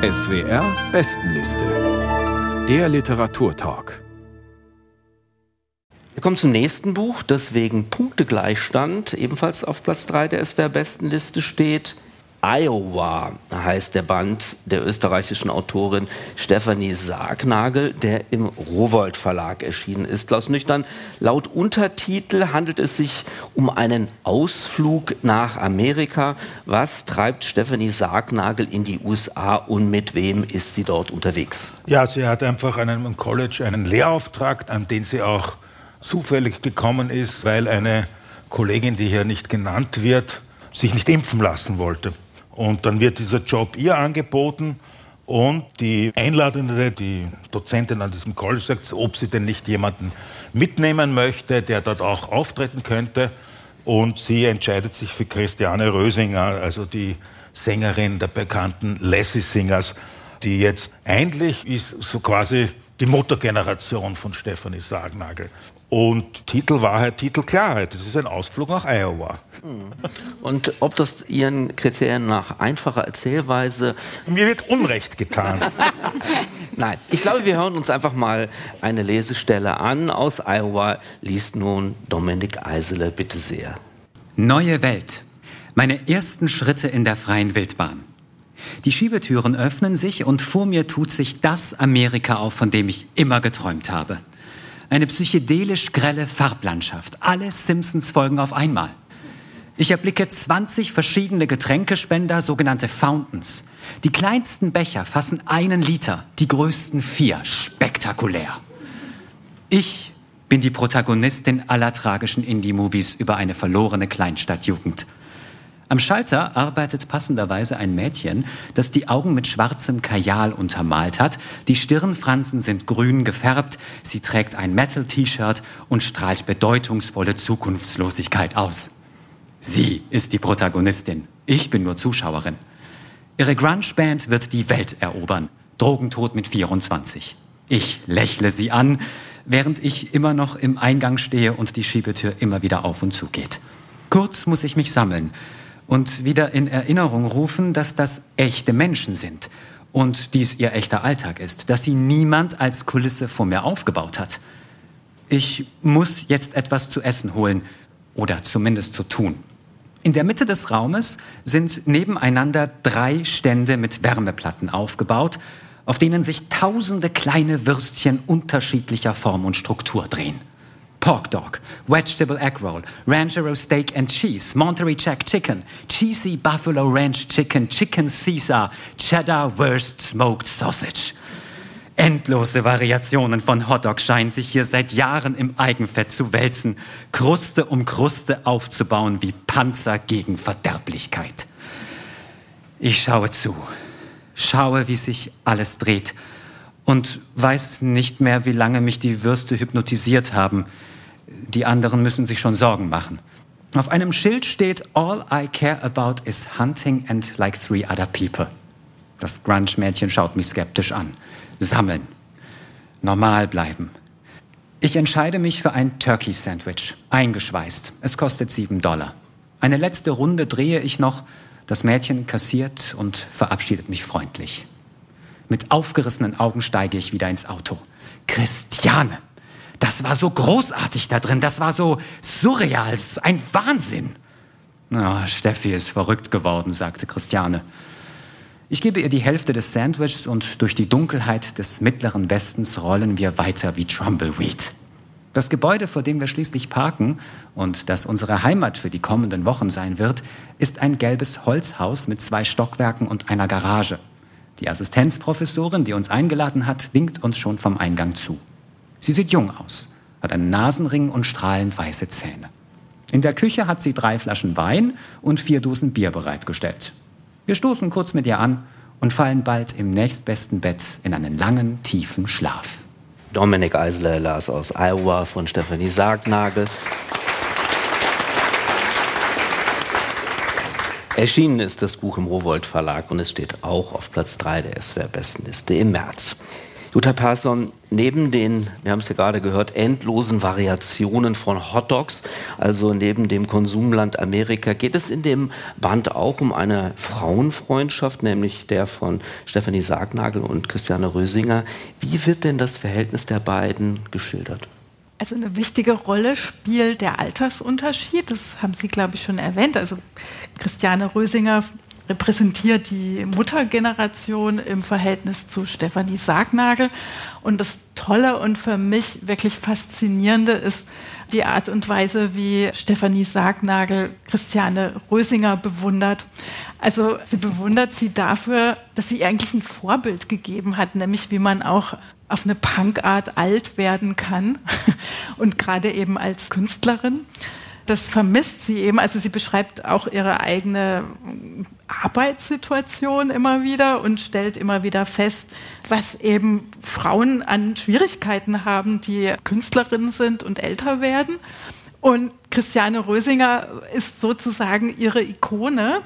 SWR Bestenliste. Der Literaturtalk. Wir kommen zum nächsten Buch, das wegen Punktegleichstand ebenfalls auf Platz 3 der SWR Bestenliste steht. Iowa heißt der Band der österreichischen Autorin Stefanie Sargnagel, der im Rowold Verlag erschienen ist. Klaus Nüchtern, laut Untertitel handelt es sich um einen Ausflug nach Amerika. Was treibt Stefanie Sargnagel in die USA und mit wem ist sie dort unterwegs? Ja, sie hat einfach an einem College einen Lehrauftrag, an den sie auch zufällig gekommen ist, weil eine Kollegin, die hier nicht genannt wird, sich nicht impfen lassen wollte. Und dann wird dieser Job ihr angeboten und die Einladende, die Dozentin an diesem College sagt, ob sie denn nicht jemanden mitnehmen möchte, der dort auch auftreten könnte. Und sie entscheidet sich für Christiane Rösinger, also die Sängerin der bekannten Lassie Singers, die jetzt eigentlich ist so quasi die Muttergeneration von Stephanie Sargnagel. Und Titel Wahrheit, Titel Klarheit. Das ist ein Ausflug nach Iowa. Hm. Und ob das Ihren Kriterien nach einfacher Erzählweise. Mir wird Unrecht getan. Nein, ich glaube, wir hören uns einfach mal eine Lesestelle an. Aus Iowa liest nun Dominik Eisele, bitte sehr. Neue Welt. Meine ersten Schritte in der freien Wildbahn. Die Schiebetüren öffnen sich und vor mir tut sich das Amerika auf, von dem ich immer geträumt habe. Eine psychedelisch grelle Farblandschaft. Alle Simpsons-Folgen auf einmal. Ich erblicke 20 verschiedene Getränkespender, sogenannte Fountains. Die kleinsten Becher fassen einen Liter, die größten vier. Spektakulär. Ich bin die Protagonistin aller tragischen Indie-Movies über eine verlorene Kleinstadtjugend. Am Schalter arbeitet passenderweise ein Mädchen, das die Augen mit schwarzem Kajal untermalt hat. Die Stirnfransen sind grün gefärbt. Sie trägt ein Metal-T-Shirt und strahlt bedeutungsvolle Zukunftslosigkeit aus. Sie ist die Protagonistin. Ich bin nur Zuschauerin. Ihre Grunge-Band wird die Welt erobern. Drogentod mit 24. Ich lächle sie an, während ich immer noch im Eingang stehe und die Schiebetür immer wieder auf und zu geht. Kurz muss ich mich sammeln und wieder in Erinnerung rufen, dass das echte Menschen sind und dies ihr echter Alltag ist, dass sie niemand als Kulisse vor mir aufgebaut hat. Ich muss jetzt etwas zu essen holen oder zumindest zu tun. In der Mitte des Raumes sind nebeneinander drei Stände mit Wärmeplatten aufgebaut, auf denen sich tausende kleine Würstchen unterschiedlicher Form und Struktur drehen. Pork Dog, Vegetable Egg Roll, Ranchero Steak and Cheese, Monterey Jack Chicken, Cheesy Buffalo Ranch Chicken, Chicken Caesar, Cheddar Wurst Smoked Sausage. Endlose Variationen von Hotdog scheinen sich hier seit Jahren im Eigenfett zu wälzen, Kruste um Kruste aufzubauen wie Panzer gegen Verderblichkeit. Ich schaue zu, schaue, wie sich alles dreht und weiß nicht mehr, wie lange mich die Würste hypnotisiert haben. Die anderen müssen sich schon Sorgen machen. Auf einem Schild steht, All I care about is hunting and like three other people. Das Grunge-Mädchen schaut mich skeptisch an. Sammeln. Normal bleiben. Ich entscheide mich für ein Turkey-Sandwich. Eingeschweißt. Es kostet sieben Dollar. Eine letzte Runde drehe ich noch. Das Mädchen kassiert und verabschiedet mich freundlich. Mit aufgerissenen Augen steige ich wieder ins Auto. Christiane, das war so großartig da drin, das war so surreal, das ist ein Wahnsinn. Na, Steffi ist verrückt geworden, sagte Christiane. Ich gebe ihr die Hälfte des Sandwichs und durch die Dunkelheit des mittleren Westens rollen wir weiter wie Trumbleweed. Das Gebäude, vor dem wir schließlich parken und das unsere Heimat für die kommenden Wochen sein wird, ist ein gelbes Holzhaus mit zwei Stockwerken und einer Garage. Die Assistenzprofessorin, die uns eingeladen hat, winkt uns schon vom Eingang zu. Sie sieht jung aus, hat einen Nasenring und strahlend weiße Zähne. In der Küche hat sie drei Flaschen Wein und vier Dosen Bier bereitgestellt. Wir stoßen kurz mit ihr an und fallen bald im nächstbesten Bett in einen langen, tiefen Schlaf. Dominik Eisler las aus Iowa von Stefanie Sargnagel. Erschienen ist das Buch im Rowold Verlag und es steht auch auf Platz 3 der SWR Bestenliste im März. Jutta Persson, neben den, wir haben es ja gerade gehört, endlosen Variationen von Hotdogs, also neben dem Konsumland Amerika, geht es in dem Band auch um eine Frauenfreundschaft, nämlich der von Stefanie Sargnagel und Christiane Rösinger. Wie wird denn das Verhältnis der beiden geschildert? Also eine wichtige Rolle spielt der Altersunterschied. Das haben Sie, glaube ich, schon erwähnt. Also Christiane Rösinger repräsentiert die Muttergeneration im Verhältnis zu Stefanie Sargnagel. Und das Tolle und für mich wirklich Faszinierende ist die Art und Weise, wie Stefanie Sargnagel Christiane Rösinger bewundert. Also sie bewundert sie dafür, dass sie eigentlich ein Vorbild gegeben hat, nämlich wie man auch auf eine Punkart alt werden kann und gerade eben als Künstlerin. Das vermisst sie eben. Also sie beschreibt auch ihre eigene Arbeitssituation immer wieder und stellt immer wieder fest, was eben Frauen an Schwierigkeiten haben, die Künstlerinnen sind und älter werden. Und Christiane Rösinger ist sozusagen ihre Ikone.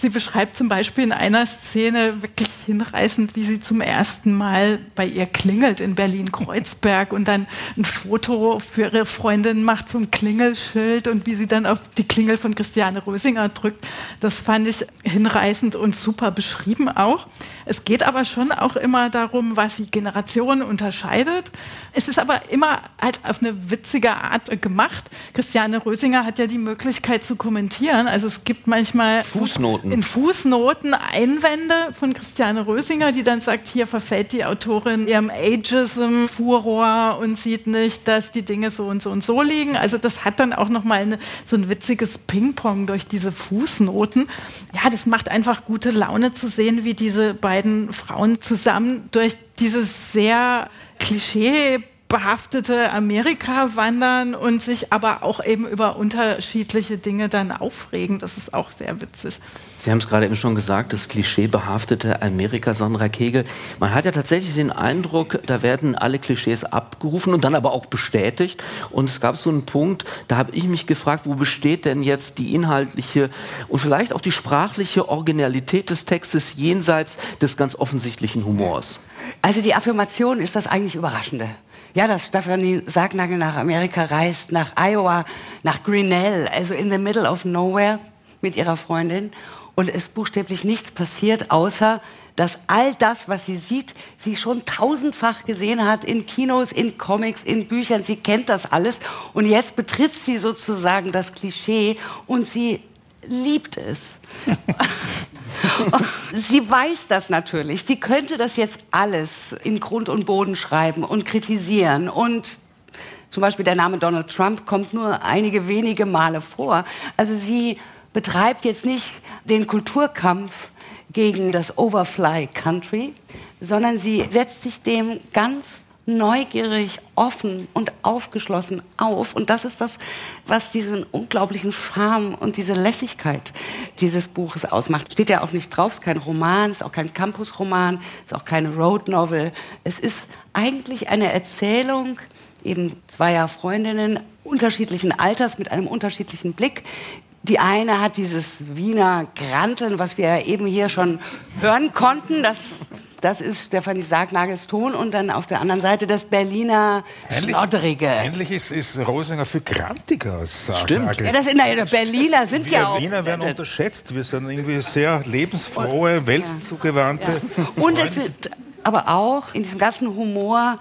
Sie beschreibt zum Beispiel in einer Szene wirklich hinreißend, wie sie zum ersten Mal bei ihr klingelt in Berlin-Kreuzberg und dann ein Foto für ihre Freundin macht vom Klingelschild und wie sie dann auf die Klingel von Christiane Rösinger drückt. Das fand ich hinreißend und super beschrieben auch. Es geht aber schon auch immer darum, was die Generationen unterscheidet. Es ist aber immer halt auf eine witzige Art gemacht. Christiane Rösinger hat ja die Möglichkeit zu kommentieren. Also es gibt manchmal Fußnoten in Fußnoten Einwände von Christiane Rösinger, die dann sagt, hier verfällt die Autorin ihrem Ageism-Furor und sieht nicht, dass die Dinge so und so und so liegen. Also das hat dann auch nochmal so ein witziges Ping-Pong durch diese Fußnoten. Ja, das macht einfach gute Laune zu sehen, wie diese beiden Frauen zusammen durch dieses sehr Klischee behaftete Amerika wandern und sich aber auch eben über unterschiedliche Dinge dann aufregen. Das ist auch sehr witzig. Sie haben es gerade eben schon gesagt, das klischeebehaftete Amerika, Sandra Kegel. Man hat ja tatsächlich den Eindruck, da werden alle Klischees abgerufen und dann aber auch bestätigt. Und es gab so einen Punkt, da habe ich mich gefragt, wo besteht denn jetzt die inhaltliche und vielleicht auch die sprachliche Originalität des Textes jenseits des ganz offensichtlichen Humors? Also die Affirmation ist das eigentlich Überraschende. Ja, dass Stephanie Sargnagel nach Amerika reist, nach Iowa, nach Grinnell, also in the middle of nowhere mit ihrer Freundin. Und es buchstäblich nichts passiert, außer dass all das, was sie sieht, sie schon tausendfach gesehen hat in Kinos, in Comics, in Büchern. Sie kennt das alles. Und jetzt betritt sie sozusagen das Klischee und sie liebt es. sie weiß das natürlich. Sie könnte das jetzt alles in Grund und Boden schreiben und kritisieren. Und zum Beispiel der Name Donald Trump kommt nur einige wenige Male vor. Also sie betreibt jetzt nicht den Kulturkampf gegen das Overfly Country, sondern sie setzt sich dem ganz neugierig, offen und aufgeschlossen auf. Und das ist das, was diesen unglaublichen Charme und diese Lässigkeit dieses Buches ausmacht. Steht ja auch nicht drauf, es ist kein Roman, es ist auch kein Campusroman, es ist auch keine Road Novel. Es ist eigentlich eine Erzählung eben zweier Freundinnen unterschiedlichen Alters mit einem unterschiedlichen Blick, die eine hat dieses Wiener Granteln, was wir eben hier schon hören konnten. Das das ist Stefanie Sargnagels Ton und dann auf der anderen Seite das Berliner ähnlich. Ähnlich ist, ist Rosinger viel grantiger als Sargnagel. Stimmt. Ja, das sind, na, Berliner sind wir ja auch... Berliner werden unterschätzt. Wir sind irgendwie sehr lebensfrohe, weltzugewandte. Ja. Und es wird aber auch in diesem ganzen Humor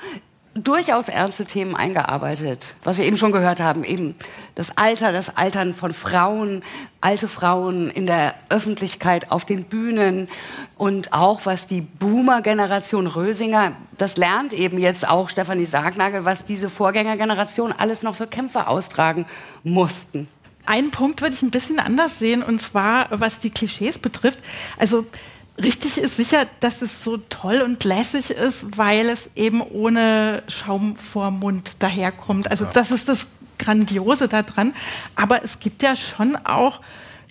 durchaus ernste Themen eingearbeitet. Was wir eben schon gehört haben, eben das Alter, das Altern von Frauen, alte Frauen in der Öffentlichkeit, auf den Bühnen und auch was die Boomer-Generation Rösinger, das lernt eben jetzt auch Stefanie Sargnagel, was diese Vorgängergeneration alles noch für Kämpfe austragen mussten. Einen Punkt würde ich ein bisschen anders sehen, und zwar was die Klischees betrifft. Also Richtig ist sicher, dass es so toll und lässig ist, weil es eben ohne Schaum vor Mund daherkommt. Also ja. das ist das Grandiose daran. Aber es gibt ja schon auch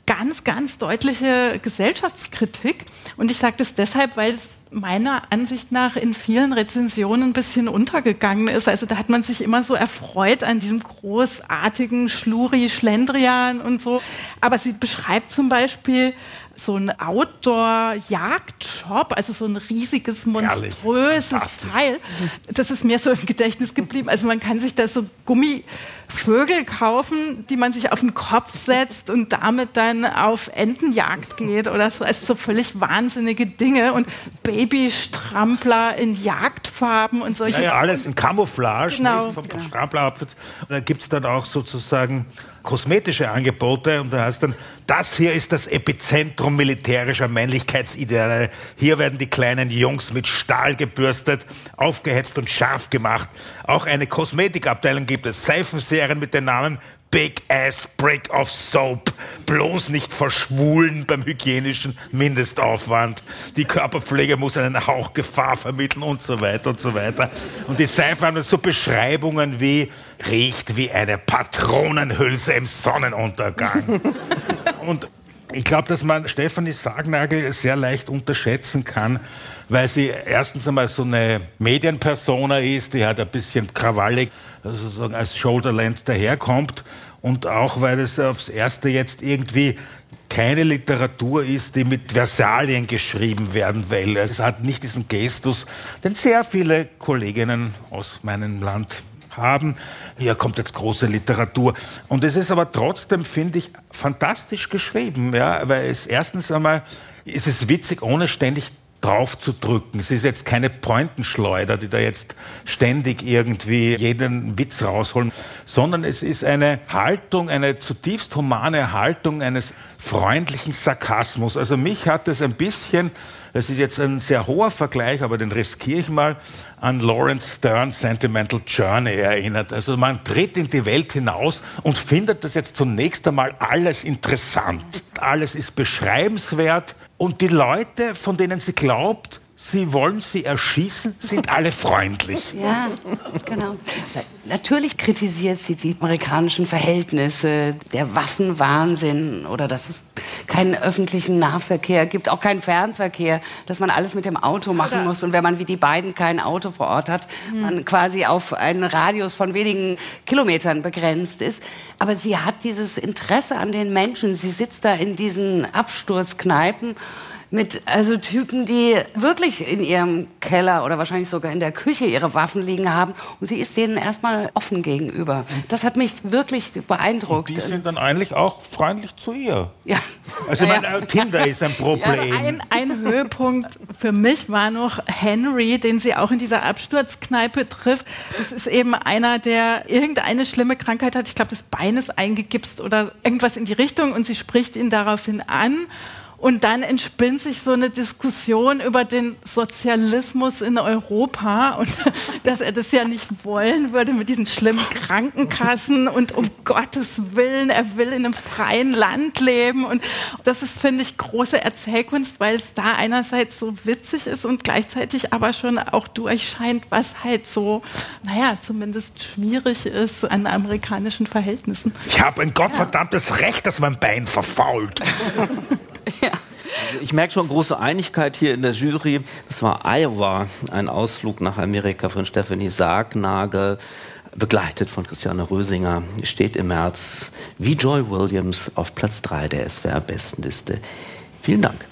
ganz, ganz deutliche Gesellschaftskritik. Und ich sage das deshalb, weil es meiner Ansicht nach in vielen Rezensionen ein bisschen untergegangen ist. Also da hat man sich immer so erfreut an diesem großartigen Schluri, Schlendrian und so. Aber sie beschreibt zum Beispiel so ein Outdoor-Jagdshop, also so ein riesiges, monströses Teil. Das ist mir so im Gedächtnis geblieben. Also man kann sich da so Gummivögel kaufen, die man sich auf den Kopf setzt und damit dann auf Entenjagd geht oder so. Also so völlig wahnsinnige Dinge und Babystrampler in Jagdfarben und solche ja, ja, alles in Camouflage, genau. nicht, vom Strampler-Outfits. Und dann gibt es dann auch sozusagen kosmetische Angebote und da heißt dann, das hier ist das Epizentrum militärischer Männlichkeitsideale. Hier werden die kleinen Jungs mit Stahl gebürstet, aufgehetzt und scharf gemacht. Auch eine Kosmetikabteilung gibt es. Seifenserien mit den Namen Big Ass Brick of Soap. Bloß nicht verschwulen beim hygienischen Mindestaufwand. Die Körperpflege muss einen Hauch Gefahr vermitteln und so weiter und so weiter. Und die Seife haben so Beschreibungen wie riecht wie eine Patronenhülse im Sonnenuntergang. und ich glaube, dass man Stefanie Sargnagel sehr leicht unterschätzen kann, weil sie erstens einmal so eine Medienpersona ist, die halt ein bisschen krawallig sozusagen als Shoulderland daherkommt und auch, weil es aufs Erste jetzt irgendwie keine Literatur ist, die mit Versalien geschrieben werden will. Es hat nicht diesen Gestus, den sehr viele Kolleginnen aus meinem Land haben. Hier kommt jetzt große Literatur. Und es ist aber trotzdem, finde ich, fantastisch geschrieben, ja, weil es erstens einmal ist es witzig, ohne ständig drauf zu drücken. Es ist jetzt keine Pointenschleuder, die da jetzt ständig irgendwie jeden Witz rausholen, sondern es ist eine Haltung, eine zutiefst humane Haltung eines freundlichen Sarkasmus. Also mich hat es ein bisschen, das ist jetzt ein sehr hoher Vergleich, aber den riskiere ich mal, an Lawrence Stern's Sentimental Journey erinnert. Also man tritt in die Welt hinaus und findet das jetzt zunächst einmal alles interessant. Alles ist beschreibenswert und die Leute, von denen sie glaubt, sie wollen sie erschießen, sind alle freundlich. Ja, genau. Natürlich kritisiert sie die amerikanischen Verhältnisse, der Waffenwahnsinn oder dass es keinen öffentlichen Nahverkehr gibt, auch keinen Fernverkehr, dass man alles mit dem Auto machen muss und wenn man wie die beiden kein Auto vor Ort hat, hm. man quasi auf einen Radius von wenigen Kilometern begrenzt ist. Aber sie hat dieses Interesse an den Menschen. Sie sitzt da in diesen Absturzkneipen mit also Typen, die wirklich in ihrem Keller oder wahrscheinlich sogar in der Küche ihre Waffen liegen haben und sie ist denen erstmal offen gegenüber. Das hat mich wirklich beeindruckt. Und die sind dann eigentlich auch freundlich zu ihr. Ja. Also ich meine, äh, Tinder ist ein Problem. Ja, ein, ein Höhepunkt für mich war noch Henry, den sie auch in dieser Absturzkneipe trifft. Das ist eben einer, der irgendeine schlimme Krankheit hat. Ich glaube, das Bein ist eingegipst oder irgendwas in die Richtung und sie spricht ihn daraufhin an und dann entspinnt sich so eine Diskussion über den Sozialismus in Europa und dass er das ja nicht wollen würde mit diesen schlimmen Krankenkassen und um Gottes Willen, er will in einem freien Land leben. Und das ist, finde ich, große Erzählkunst, weil es da einerseits so witzig ist und gleichzeitig aber schon auch durchscheint, was halt so, naja, zumindest schwierig ist an amerikanischen Verhältnissen. Ich habe ein gottverdammtes ja. Recht, dass mein Bein verfault. Also ich merke schon große Einigkeit hier in der Jury. Das war Iowa, ein Ausflug nach Amerika von Stephanie Sargnagel, begleitet von Christiane Rösinger. Steht im März wie Joy Williams auf Platz 3 der SWR-Bestenliste. Vielen Dank.